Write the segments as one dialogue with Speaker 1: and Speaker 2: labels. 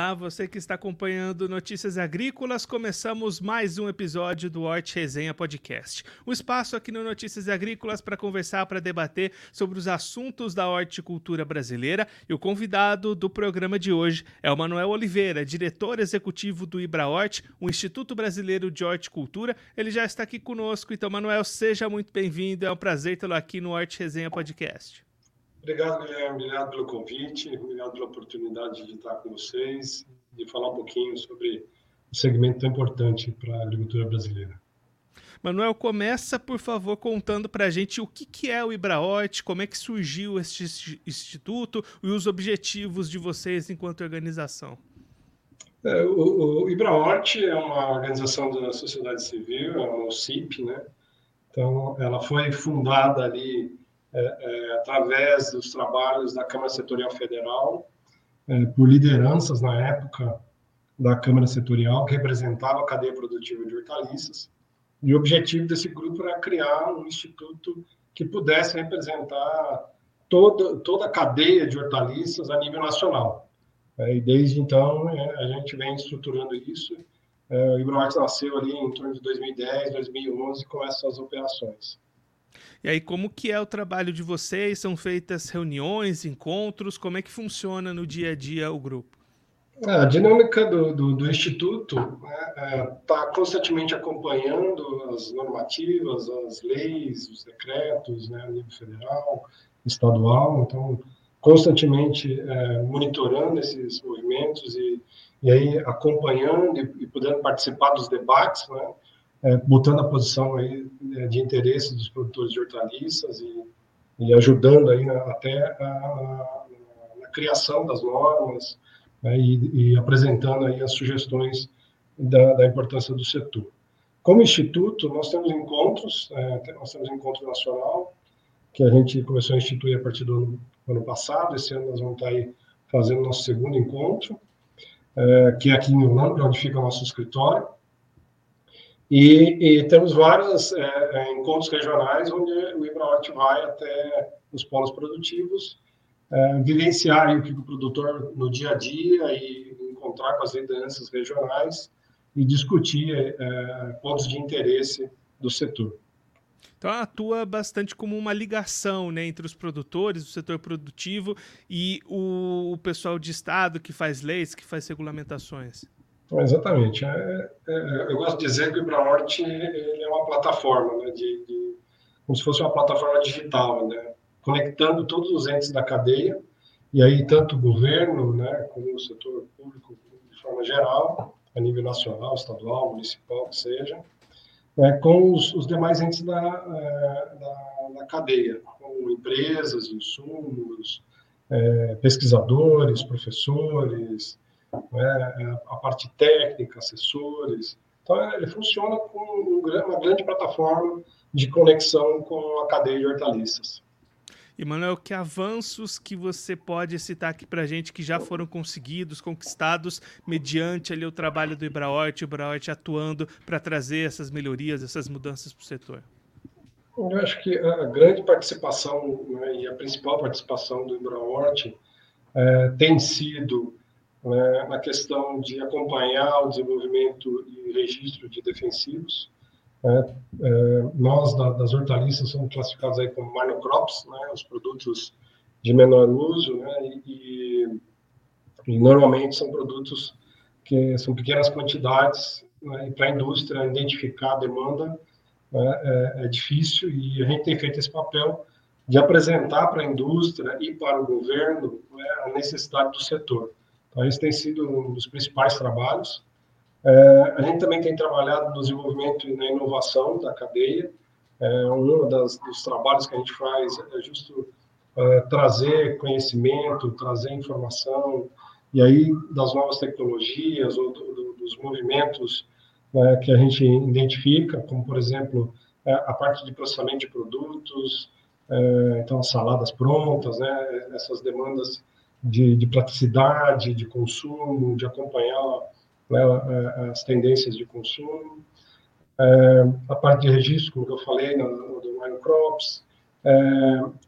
Speaker 1: Olá, você que está acompanhando Notícias Agrícolas, começamos mais um episódio do Hort Resenha Podcast. Um espaço aqui no Notícias Agrícolas para conversar, para debater sobre os assuntos da horticultura brasileira. E o convidado do programa de hoje é o Manuel Oliveira, diretor executivo do IbraHort, o Instituto Brasileiro de Horticultura. Ele já está aqui conosco, então, Manuel, seja muito bem-vindo. É um prazer tê-lo aqui no Hort Resenha Podcast.
Speaker 2: Obrigado, Guilherme. Obrigado pelo convite. Obrigado pela oportunidade de estar com vocês e falar um pouquinho sobre um segmento tão importante para a agricultura brasileira.
Speaker 1: Manuel, começa, por favor, contando para a gente o que, que é o IBRAOT, como é que surgiu este instituto e os objetivos de vocês enquanto organização.
Speaker 2: É, o, o é uma organização da sociedade civil, é uma CIP, né? Então, ela foi fundada ali é, é, através dos trabalhos da Câmara Setorial Federal, é, por lideranças na época da Câmara Setorial, que representava a cadeia produtiva de hortaliças. E o objetivo desse grupo era criar um instituto que pudesse representar toda, toda a cadeia de hortaliças a nível nacional. É, e desde então a gente vem estruturando isso. O Ibrahim nasceu ali em torno de 2010, 2011 com essas operações.
Speaker 1: E aí, como que é o trabalho de vocês? São feitas reuniões, encontros? Como é que funciona no dia a dia o grupo?
Speaker 2: A dinâmica do, do, do Instituto está né, é, tá constantemente acompanhando as normativas, as leis, os decretos, né, a nível federal, estadual, então, constantemente é, monitorando esses movimentos e, e aí acompanhando e, e podendo participar dos debates, né, é, a posição aí é, de interesse dos produtores de hortaliças e, e ajudando aí até a, a, na criação das normas né, e, e, apresentando aí as sugestões da, da, importância do setor. Como instituto, nós temos encontros, é, nós temos encontro nacional que a gente começou a instituir a partir do ano, ano passado. Esse ano nós vamos estar aí fazendo nosso segundo encontro, é, que é aqui em Holanda, onde fica o nosso escritório. E, e temos vários é, é, encontros regionais onde o IBRAOT vai até os polos produtivos, é, vivenciar o que o produtor no dia a dia e encontrar com as lideranças regionais e discutir é, pontos de interesse do setor.
Speaker 1: Então atua bastante como uma ligação né, entre os produtores, o setor produtivo e o, o pessoal de Estado que faz leis, que faz regulamentações.
Speaker 2: Exatamente. É, é, eu gosto de dizer que o IbraHort é uma plataforma, né, de, de, como se fosse uma plataforma digital, né, conectando todos os entes da cadeia, e aí tanto o governo, né, como o setor público de forma geral, a nível nacional, estadual, municipal, que seja, né, com os, os, demais entes da, é, da, da, cadeia, como empresas, insumos, é, pesquisadores, professores, né, é, a parte técnica, assessores. Então, ele funciona como uma grande plataforma de conexão com a cadeia de hortaliças.
Speaker 1: E, Manuel, que avanços que você pode citar aqui para a gente que já foram conseguidos, conquistados, mediante ali o trabalho do Ibrahort, o Ibrahort atuando para trazer essas melhorias, essas mudanças para o setor?
Speaker 2: Eu acho que a grande participação né, e a principal participação do Ibrahort é, tem sido né, na questão de acompanhar o desenvolvimento e registro de defensivos. Né, é, nós, da, das hortaliças, somos classificados aí como monocrops, né, os produtos de menor uso, né, e, e, normalmente são produtos que são pequenas quantidades, né, e para a indústria identificar a demanda né, é, é difícil, e a gente tem feito esse papel de apresentar para a indústria e para o governo né, a necessidade do setor. Então, esse tem sido um dos principais trabalhos. É, a gente também tem trabalhado no desenvolvimento e na inovação da cadeia. É, um das, dos trabalhos que a gente faz é justo é, trazer conhecimento, trazer informação, e aí das novas tecnologias ou do, do, dos movimentos né, que a gente identifica, como, por exemplo, é, a parte de processamento de produtos, é, então, saladas prontas, né, essas demandas de, de praticidade, de consumo, de acompanhar né, as tendências de consumo. É, a parte de registro, como eu falei, no, do Wine Crops, é,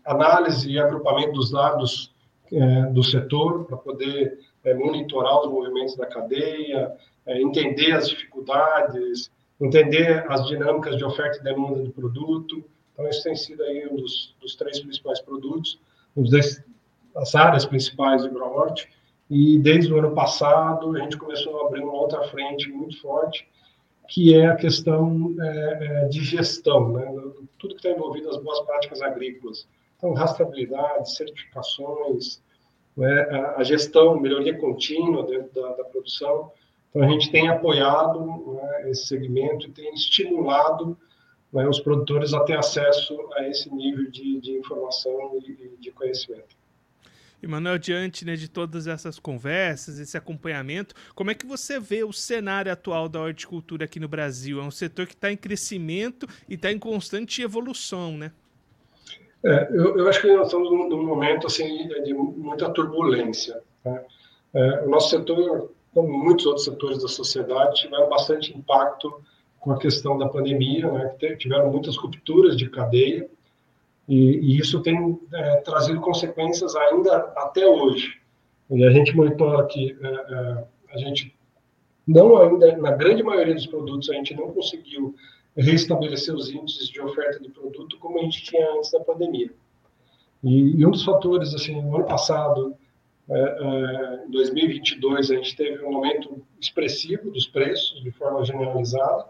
Speaker 2: análise e agrupamento dos dados é, do setor para poder é, monitorar os movimentos da cadeia, é, entender as dificuldades, entender as dinâmicas de oferta e demanda do produto. Então, esse tem sido aí um dos, dos três principais produtos, um das áreas principais do Browort. E desde o ano passado, a gente começou a abrir uma outra frente muito forte, que é a questão é, é de gestão, né? tudo que está envolvido as boas práticas agrícolas. Então, rastreabilidade, certificações, né? a, gestão, melhoria contínua dentro da, da produção. Então, a gente tem apoiado né, esse segmento e tem estimulado né, os produtores a ter acesso a esse nível de, de informação e de conhecimento.
Speaker 1: Emanuel, diante né, de todas essas conversas, esse acompanhamento, como é que você vê o cenário atual da horticultura aqui no Brasil? É um setor que está em crescimento e está em constante evolução, né?
Speaker 2: É, eu, eu, acho que nós estamos num, num momento assim de muita turbulência. Né? É, o nosso setor, como muitos outros setores da sociedade, tiveram bastante impacto com a questão da pandemia, né? tiveram muitas rupturas de cadeia, e, e isso tem é, trazido consequências ainda até hoje. E a gente monitora que é, é, a gente não ainda, na grande maioria dos produtos, a gente não conseguiu restabelecer os índices de oferta de produto como a gente tinha antes da pandemia. E, e um dos fatores, assim, no ano passado, é, é, em 2022, a gente teve um aumento expressivo dos preços, de forma generalizada,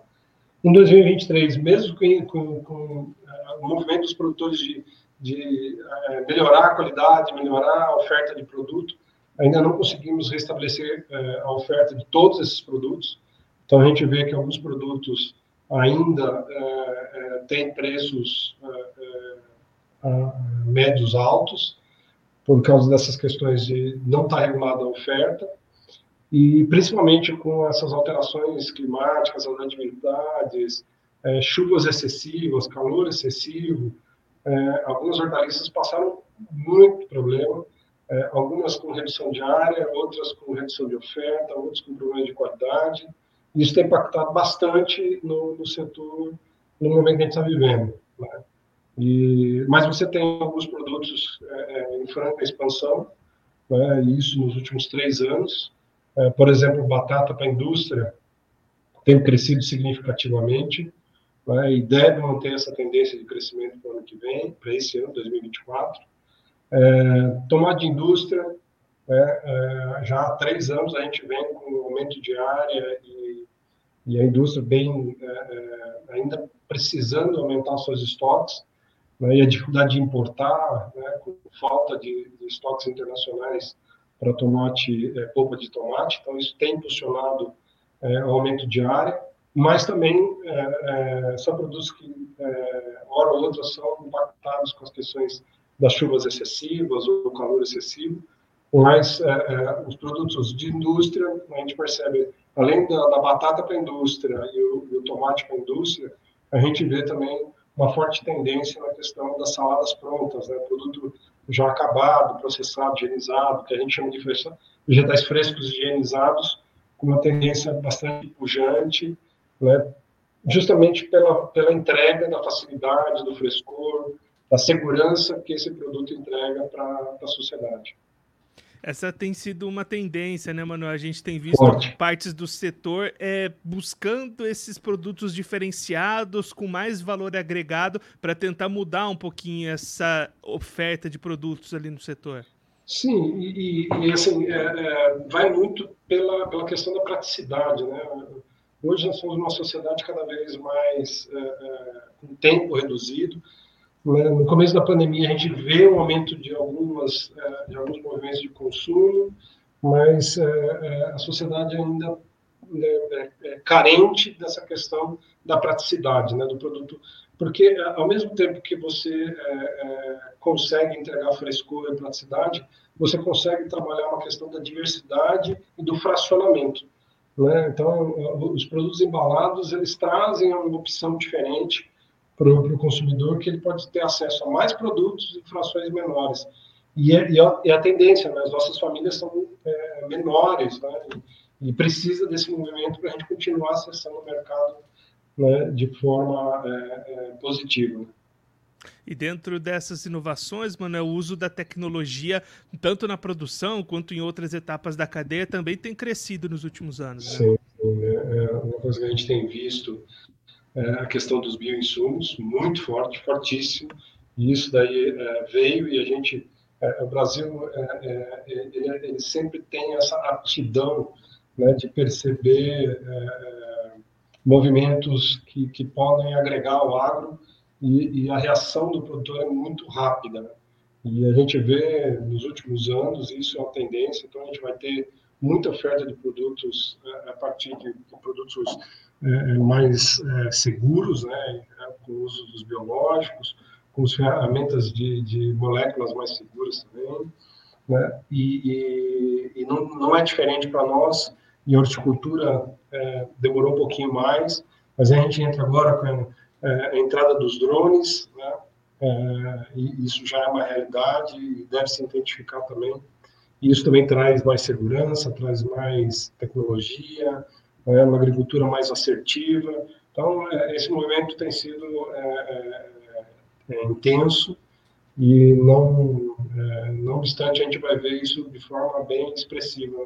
Speaker 2: em 2023, mesmo com, com, com uh, o movimento dos produtores de, de uh, melhorar a qualidade, melhorar a oferta de produto, ainda não conseguimos restabelecer uh, a oferta de todos esses produtos. Então, a gente vê que alguns produtos ainda têm preços médios altos, por causa dessas questões de não estar regulada a oferta e principalmente com essas alterações climáticas, as adversidades, é, chuvas excessivas, calor excessivo, é, algumas hortaliças passaram muito problema, é, algumas com redução de área, outras com redução de oferta, outras com problemas de qualidade. Isso tem impactado bastante no, no setor no momento que a gente está vivendo. Né? E, mas você tem alguns produtos é, é, em franca expansão, né? isso nos últimos três anos, por exemplo, batata para a indústria tem crescido significativamente né, e deve manter essa tendência de crescimento para o ano que vem, para esse ano, 2024. É, tomate de indústria, é, é, já há três anos a gente vem com um aumento de área e, e a indústria bem é, é, ainda precisando aumentar seus estoques né, e a dificuldade de importar, né, com falta de, de estoques internacionais para tomate, é, polpa de tomate, então isso tem impulsionado é, aumento de área, mas também é, é são produtos que, é, hora ou outra, são impactados com as questões das chuvas excessivas ou do calor excessivo, mas é, os produtos de indústria, a gente percebe, além da, da batata para a indústria e o, e o tomate para a indústria, a gente vê também uma forte tendência na questão das saladas prontas, né? produto já acabado, processado, higienizado, que a gente chama de vegetais frescos higienizados, com uma tendência bastante pujante, né? justamente pela, pela entrega da facilidade, do frescor, da segurança que esse produto entrega para a sociedade.
Speaker 1: Essa tem sido uma tendência, né, Manuel? A gente tem visto Forte. partes do setor é, buscando esses produtos diferenciados, com mais valor agregado, para tentar mudar um pouquinho essa oferta de produtos ali no setor.
Speaker 2: Sim, e, e assim, é, é, vai muito pela, pela questão da praticidade, né? Hoje nós somos uma sociedade cada vez mais é, é com tempo reduzido, né? No começo da pandemia, a gente vê um aumento de, algumas, é, de alguns movimentos de consumo, mas é, é, a sociedade ainda né, é carente dessa questão da praticidade né, do produto. Porque, ao mesmo tempo que você é, consegue entregar frescor e praticidade, você consegue trabalhar uma questão da diversidade e do fracionamento. Né? Então, os produtos embalados, eles trazem uma opção diferente, para o consumidor que ele pode ter acesso a mais produtos em frações menores. E é, e é, é a tendência, né? as nossas famílias são é, menores, né? e, e, precisa desse movimento para a gente continuar acessando o mercado né, de forma é, é positiva.
Speaker 1: E dentro dessas inovações, mano, o uso da tecnologia, tanto na produção quanto em outras etapas da cadeia, também tem crescido nos últimos anos.
Speaker 2: Né? Sim, é uma coisa que a gente tem visto é a questão dos bioinsumos, muito forte, fortíssimo. E isso daí é, veio e a gente, é, o Brasil, é, é, ele, ele, sempre tem essa aptidão né, de perceber movimentos que, que podem agregar ao agro e, e, a reação do produtor é muito rápida. E a gente vê nos últimos anos, isso é uma tendência, então a gente vai ter muita oferta de produtos é, a partir de, de produtos é, é mais é, seguros, né, com o uso dos biológicos, com as ferramentas de, de moléculas mais seguras também. Né, e, e, e não, não é diferente para nós, e a horticultura é, demorou um pouquinho mais, mas a gente entra agora com a, a entrada dos drones, né? É, e isso já é uma realidade e deve se intensificar também. Isso também traz mais segurança, traz mais tecnologia, né? uma agricultura mais assertiva. Então, é, esse movimento tem sido é, é, é intenso e não, não obstante a gente vai ver isso de forma bem expressiva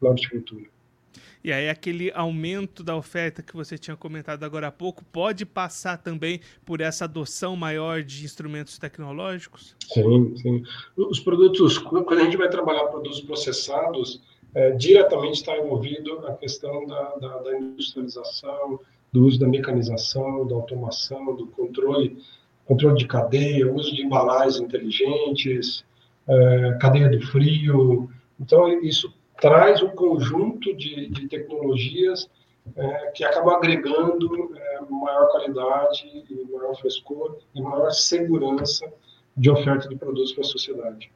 Speaker 2: na horticultura.
Speaker 1: E aí aquele aumento da oferta que você tinha comentado agora há pouco pode passar também por essa adoção maior de instrumentos tecnológicos?
Speaker 2: Sim, sim. Os produtos, quando a gente vai trabalhar produtos processados, é, diretamente está envolvido a questão da, da, da industrialização, do uso da mecanização, da automação, do controle, controle de cadeia, uso de embalagens inteligentes, é, cadeia do frio. Então, isso traz um conjunto de, de tecnologias é, que acabam agregando é, maior qualidade, maior frescor e maior segurança de oferta de produtos para a sociedade.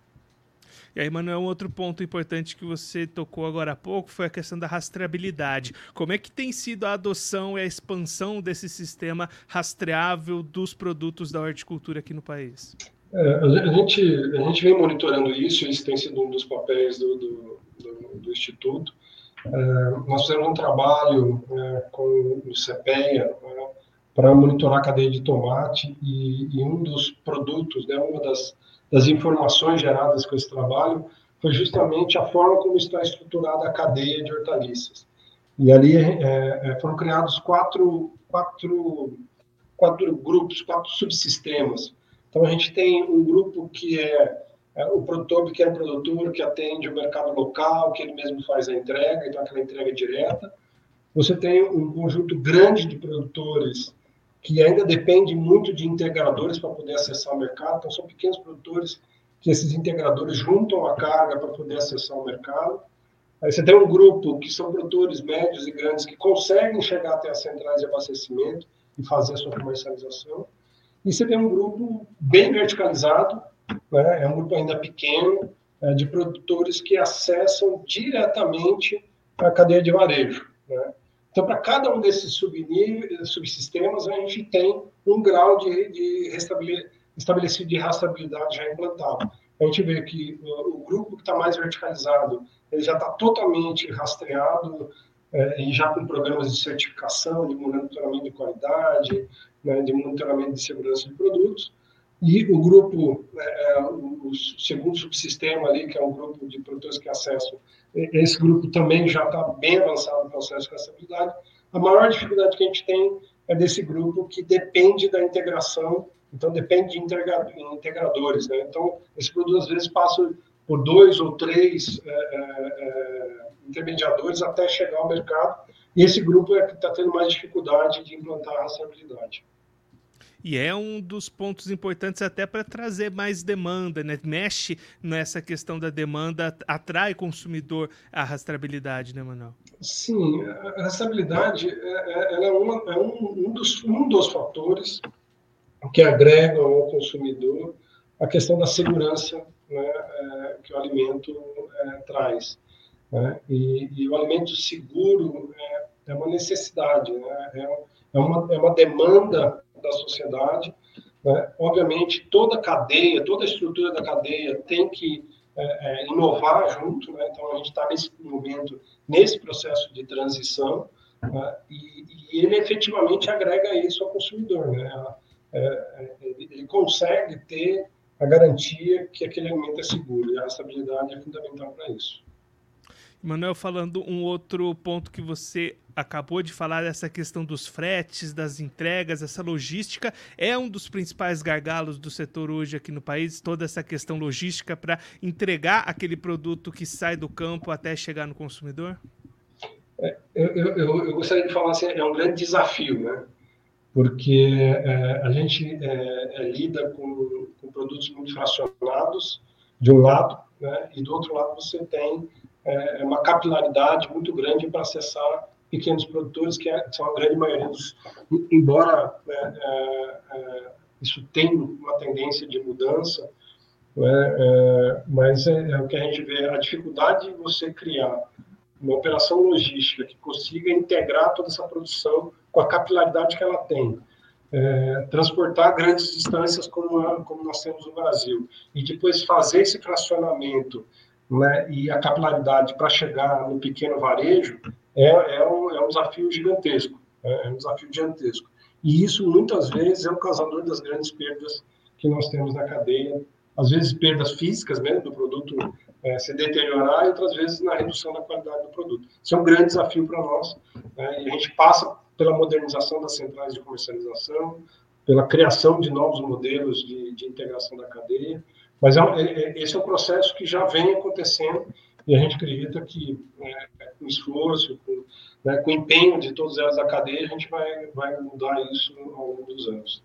Speaker 1: E aí, Manuel, um outro ponto importante que você tocou agora há pouco foi a questão da rastreabilidade. Como é que tem sido a adoção e a expansão desse sistema rastreável dos produtos da horticultura aqui no país?
Speaker 2: É, a, gente, a gente vem monitorando isso, isso tem sido um dos papéis do, do do, do Instituto. É, nós fizemos um trabalho é, com o CPEA né, para monitorar a cadeia de tomate e, e um dos produtos, né, uma das, das informações geradas com esse trabalho foi justamente a forma como está estruturada a cadeia de hortaliças. E ali é, é foram criados quatro, quatro, quatro grupos, quatro subsistemas. Então, a gente tem um grupo que é é, o produtor, pequeno produtor que atende o mercado local, que ele mesmo faz a entrega, então aquela entrega direta. Você tem um conjunto grande de produtores que ainda depende muito de integradores para poder acessar o mercado, então são pequenos produtores que esses integradores juntam a carga para poder acessar o mercado. Aí você tem um grupo que são produtores médios e grandes que conseguem chegar até as centrais de abastecimento e fazer a sua comercialização. E você tem um grupo bem verticalizado, né? é um grupo ainda pequeno é, de produtores que acessam diretamente a cadeia de varejo. Né? Então, para cada um desses subsistemas, a gente tem um grau de, de estabelecido de rastreabilidade já implantado. A gente vê que o, o grupo que está mais verticalizado, ele já está totalmente rastreado é, e já com programas de certificação, de monitoramento de qualidade, né, de monitoramento de segurança de produtos. E o grupo, é, é, o segundo subsistema ali, que é um grupo de produtores que acessam, esse grupo também já está bem avançado no processo de rastreabilidade. A maior dificuldade que a gente tem é desse grupo que depende da integração, então depende de integradores. Né? Então, esse produto às vezes passa por dois ou três é, é, é, intermediadores até chegar ao mercado, e esse grupo é que está tendo mais dificuldade de implantar a rastreabilidade.
Speaker 1: E é um dos pontos importantes até para trazer mais demanda, né? Mexe nessa questão da demanda, atrai consumidor a rastreabilidade, né, Manuel?
Speaker 2: Sim, a rastreabilidade é, é, é, uma, é um, um, dos, um dos fatores que agregam ao consumidor a questão da segurança né, é, que o alimento é, traz. Né? E, e, o alimento seguro é, é uma necessidade, né? é, é, uma, é uma demanda da sociedade. Né? Obviamente, toda a cadeia, toda a estrutura da cadeia tem que é, é, inovar junto, né? então a gente está nesse momento, nesse processo de transição, né? e, e, ele efetivamente agrega isso ao consumidor. Né? É, é ele consegue ter a garantia que aquele alimento é seguro. E a rastreabilidade é fundamental para isso.
Speaker 1: Manuel, falando um outro ponto que você acabou de falar, essa questão dos fretes, das entregas, essa logística, é um dos principais gargalos do setor hoje aqui no país, toda essa questão logística para entregar aquele produto que sai do campo até chegar no consumidor?
Speaker 2: É, eu, eu, eu, gostaria de falar assim, é um grande desafio, né? Porque é, a gente é, é lida com, com produtos muito fracionados, de um lado, né? e do outro lado você tem é, uma capilaridade muito grande para acessar pequenos produtores, que é, são a grande maioria dos. Embora né, é, é, isso tenha uma tendência de mudança, né, é, mas é, é, o que a gente vê a dificuldade de você criar uma operação logística que consiga integrar toda essa produção com a capilaridade que ela tem. É, transportar grandes distâncias como, como nós temos no Brasil e depois fazer esse fracionamento né, e a capilaridade para chegar no pequeno varejo é, é, um, é um desafio gigantesco. É, é um desafio gigantesco. E isso, muitas vezes, é o causador das grandes perdas que nós temos na cadeia. Às vezes, perdas físicas mesmo, do produto é, se deteriorar, e outras vezes na redução da qualidade do produto. Isso é um grande desafio para nós. Né, e a gente passa pela modernização das centrais de comercialização, pela criação de novos modelos de, de integração da cadeia, mas é, é, esse é um processo que já vem acontecendo e a gente acredita que é, com esforço, com, né, com empenho de todos elas da cadeia, a gente vai, vai mudar isso ao longo dos anos.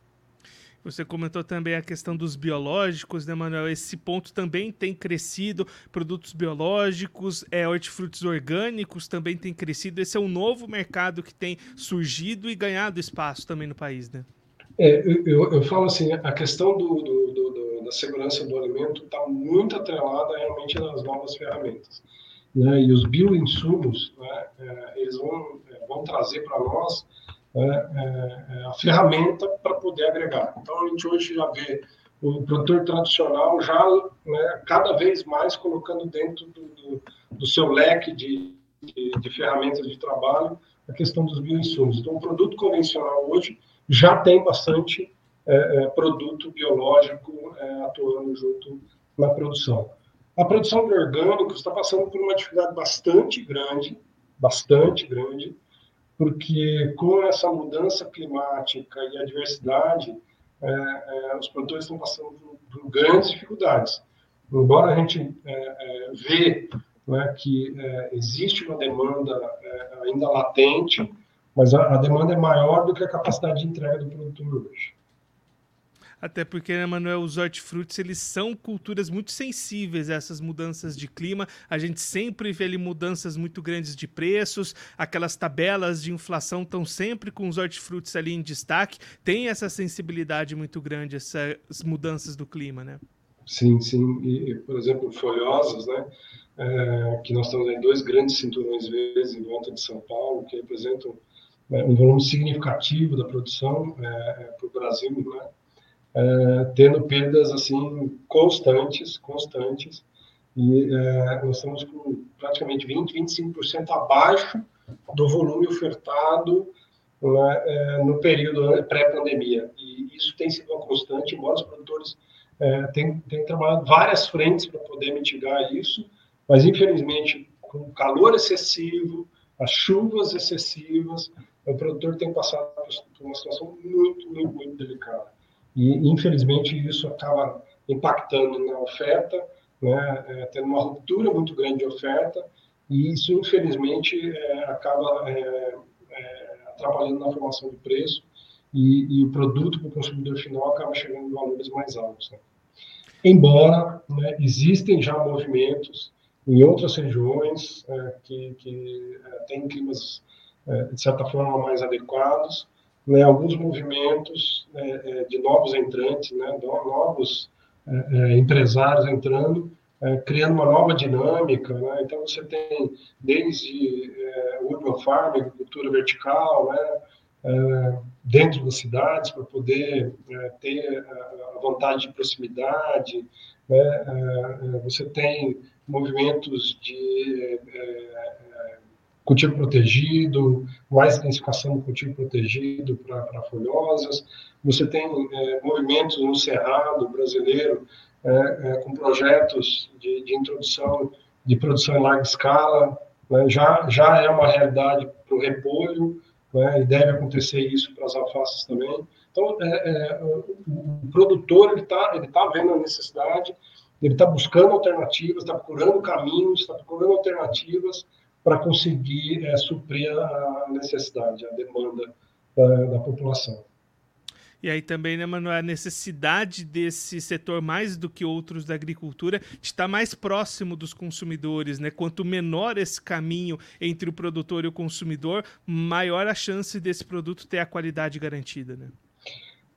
Speaker 1: Você comentou também a questão dos biológicos, né, Manuel? Esse ponto também tem crescido. Produtos biológicos, é, hortifrutos orgânicos também tem crescido. Esse é um novo mercado que tem surgido e ganhado espaço também no país, né?
Speaker 2: É, eu, eu, falo assim, a questão do, do da segurança do alimento está muito atrelada realmente nas novas ferramentas. Né? E os bioinsumos, né, é, eles vão, é, vão trazer para nós né, é, é, a ferramenta para poder agregar. Então, a gente hoje já vê o produtor tradicional já né, cada vez mais colocando dentro do, do, do seu leque de, de, de, ferramentas de trabalho a questão dos bioinsumos. Então, o produto convencional hoje já tem bastante é, é, produto biológico é, atuando junto na produção. A produção de orgânicos está passando por uma dificuldade bastante grande, bastante grande, porque com essa mudança climática e a diversidade, é, é, os produtores estão passando por, por, grandes dificuldades. Embora a gente é, vê né, que existe uma demanda ainda latente, mas a, a demanda é maior do que a capacidade de entrega do produtor hoje.
Speaker 1: Até porque, né, Manuel, os hortifrutis, eles são culturas muito sensíveis a essas mudanças de clima. A gente sempre vê ali mudanças muito grandes de preços, aquelas tabelas de inflação estão sempre com os hortifrutis ali em destaque. Tem essa sensibilidade muito grande, essas mudanças do clima, né?
Speaker 2: Sim, sim. E, por exemplo, folhosas, né? É, que nós temos aí dois grandes cinturões verdes em volta de São Paulo, que representam é, um volume significativo da produção é, é para o Brasil, né? É, tendo perdas assim constantes, constantes, e é, nós estamos com praticamente 20, 25% abaixo do volume ofertado né, é, no período pré-pandemia. E isso tem sido uma constante, embora os produtores é, tenham trabalhado várias frentes para poder mitigar isso, mas infelizmente, com o calor excessivo, as chuvas excessivas, o produtor tem passado por uma situação muito, muito, muito delicada. E, infelizmente, isso acaba impactando na oferta, né, é, tendo uma ruptura muito grande de oferta, e isso, infelizmente, é, acaba é, é atrapalhando na formação do preço, e, e o produto para o consumidor final acaba chegando em valores mais altos. Né. Embora né, existem já movimentos em outras regiões é, que, que é, têm climas, de certa forma, mais adequados, né, alguns movimentos né, é, de novos entrantes, né, novos é, é, empresários entrando, é, criando uma nova dinâmica. Né? Então, você tem desde é, urban farm, agricultura vertical, né, é, dentro das cidades, para poder ter a vantagem de proximidade. Né? você tem movimentos de cultivo protegido, mais intensificação do cultivo protegido para folhosas. Você tem é, movimentos no Cerrado brasileiro é, é, com projetos de, de, introdução de produção em larga escala. Né? Já, já é uma realidade para o repolho, né? e deve acontecer isso para as alfaces também. Então, é, é, o, produtor ele está ele tá vendo a necessidade, ele está buscando alternativas, está procurando caminhos, está procurando alternativas para conseguir é, suprir a necessidade, a demanda da, da, população.
Speaker 1: E aí também, né, Manuel, a necessidade desse setor, mais do que outros da agricultura, de estar mais próximo dos consumidores, né? Quanto menor esse caminho entre o produtor e o consumidor, maior a chance desse produto ter a qualidade garantida, né?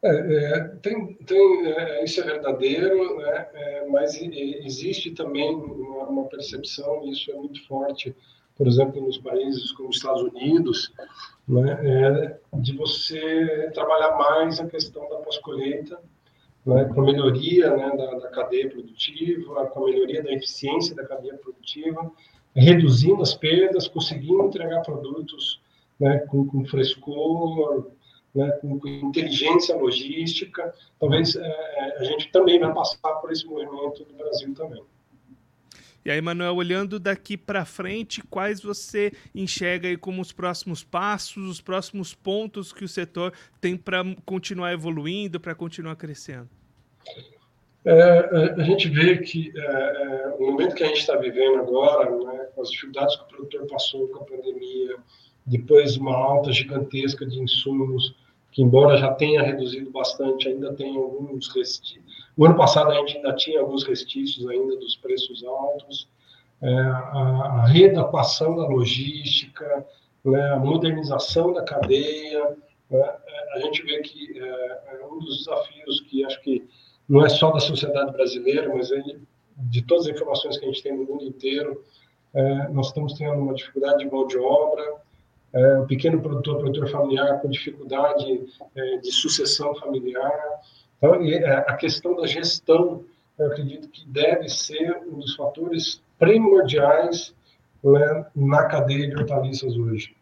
Speaker 2: É, é, tem, tem, é, isso é verdadeiro, né? É, mas existe também uma, uma percepção, e isso é muito forte por exemplo, nos países como os Estados Unidos, né, é de você trabalhar mais a questão da pós-colheita, né, com a melhoria né, da, da, cadeia produtiva, com a melhoria da eficiência da cadeia produtiva, reduzindo as perdas, conseguindo entregar produtos né, com, com frescor, né, com, com, inteligência logística. Talvez é, é a gente também vai passar por esse movimento no Brasil também.
Speaker 1: E aí, Manuel, olhando daqui para frente, quais você enxerga aí como os próximos passos, os próximos pontos que o setor tem para continuar evoluindo, para continuar crescendo?
Speaker 2: É, é, a gente vê que é, é, o momento que a gente está vivendo agora, né, com as dificuldades que o produtor passou com a pandemia, depois uma alta gigantesca de insumos, que embora já tenha reduzido bastante, ainda tem alguns restícios. O ano passado a gente ainda tinha alguns restícios ainda dos preços altos, é, a, a, readequação da logística, né, a modernização da cadeia. Né, a gente vê que é, é, um dos desafios que acho que não é só da sociedade brasileira, mas ele, de todas as informações que a gente tem no mundo inteiro, é, nós estamos tendo uma dificuldade de mão de obra, é, o pequeno produtor, produtor familiar com dificuldade é, de sucessão familiar. Então, é, a questão da gestão, eu acredito que deve ser um dos fatores primordiais né, na cadeia de hortaliças hoje.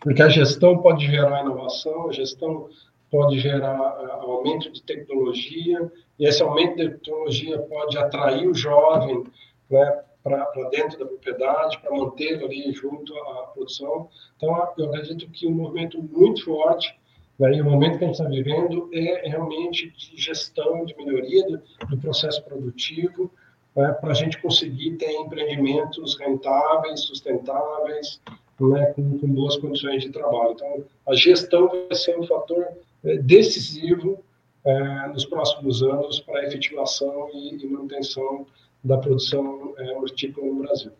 Speaker 2: Porque a gestão pode gerar inovação, a gestão pode gerar é, aumento de tecnologia, e esse aumento de tecnologia pode atrair o jovem né, para dentro da propriedade, para mantê-lo ali junto à produção. Então, eu acredito que um movimento muito forte, né, o momento que a gente está vivendo, é realmente de gestão, de melhoria do, do processo produtivo, né, para a gente conseguir ter empreendimentos rentáveis, sustentáveis, né, com, com, boas condições de trabalho. Então, a gestão vai ser um fator é, decisivo é, nos próximos anos para a efetivação e, e manutenção da produção é, hortícola no Brasil.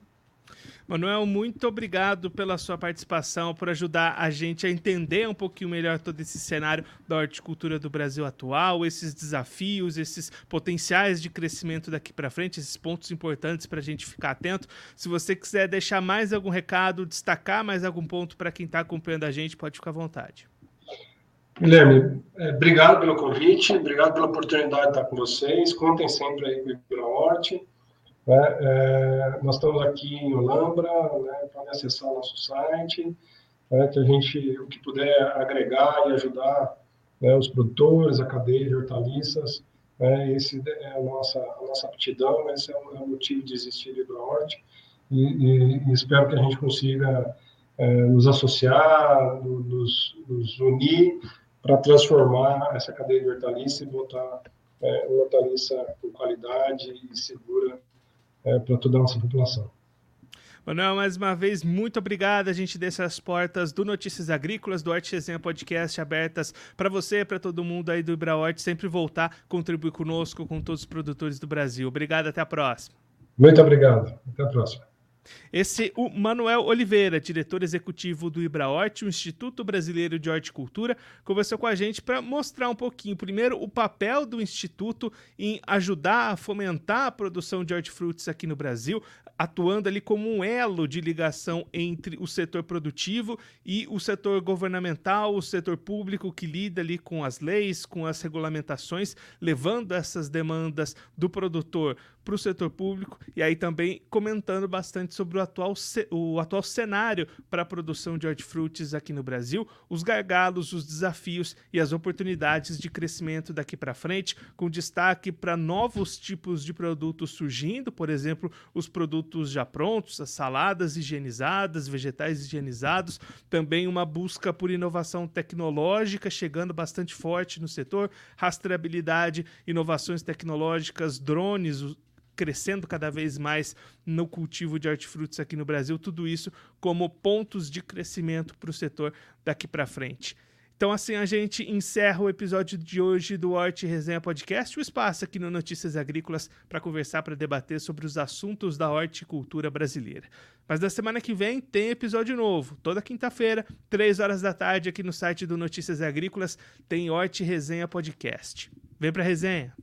Speaker 1: Manuel, muito obrigado pela sua participação, por ajudar a gente a entender um pouquinho melhor todo esse cenário da horticultura do Brasil atual, esses desafios, esses potenciais de crescimento daqui para frente, esses pontos importantes para a gente ficar atento. Se você quiser deixar mais algum recado, destacar mais algum ponto para quem está acompanhando a gente, pode ficar à vontade.
Speaker 2: Guilherme, é, obrigado pelo convite, obrigado pela oportunidade de estar com vocês. Contem sempre aí com o Ibra Horti. Né? É, nós estamos aqui em Olambra, né, podem acessar nosso site, né, que a gente, o que puder agregar e ajudar né, os produtores, a cadeia de hortaliças, né, esse é a nossa, a nossa aptidão, esse é o, é o motivo de existir de Horti, e, e, e, espero que a gente consiga é, nos associar, nos, nos unir para transformar essa cadeia de hortaliça e botar é, uma hortaliça com qualidade e segura é, para toda a nossa população.
Speaker 1: Manuel, mais uma vez, muito obrigado. A gente deixa as portas do Notícias Agrícolas, do Resenha Podcast abertas para você, para todo mundo aí do Ibrahort, sempre voltar, contribuir conosco, com todos os produtores do Brasil. Obrigado, até a próxima.
Speaker 2: Muito obrigado. Até a próxima.
Speaker 1: Esse o Manuel Oliveira, diretor executivo do IbraHort, o Instituto Brasileiro de Horticultura, conversou com a gente para mostrar um pouquinho, primeiro, o papel do Instituto em ajudar a fomentar a produção de hortifrutis aqui no Brasil, atuando ali como um elo de ligação entre o setor produtivo e o setor governamental, o setor público que lida ali com as leis, com as regulamentações, levando essas demandas do produtor para o setor público e aí também comentando bastante sobre o atual, o atual cenário para a produção de hortifrutis aqui no Brasil, os gargalos, os desafios e as oportunidades de crescimento daqui para frente, com destaque para novos tipos de produtos surgindo, por exemplo, os produtos já prontos, as saladas higienizadas, vegetais higienizados, também uma busca por inovação tecnológica chegando bastante forte no setor, rastreabilidade, inovações tecnológicas, drones, crescendo cada vez mais no cultivo de hortifrutis aqui no Brasil, tudo isso como pontos de crescimento para o setor daqui para frente. Então, assim, a gente encerra o episódio de hoje do Horti Resenha Podcast, o espaço aqui no Notícias Agrícolas para conversar, para debater sobre os assuntos da horticultura brasileira. Mas na semana que vem tem episódio novo. Toda quinta-feira, três horas da tarde, aqui no site do Notícias Agrícolas, tem Horti Resenha Podcast. Vem para resenha!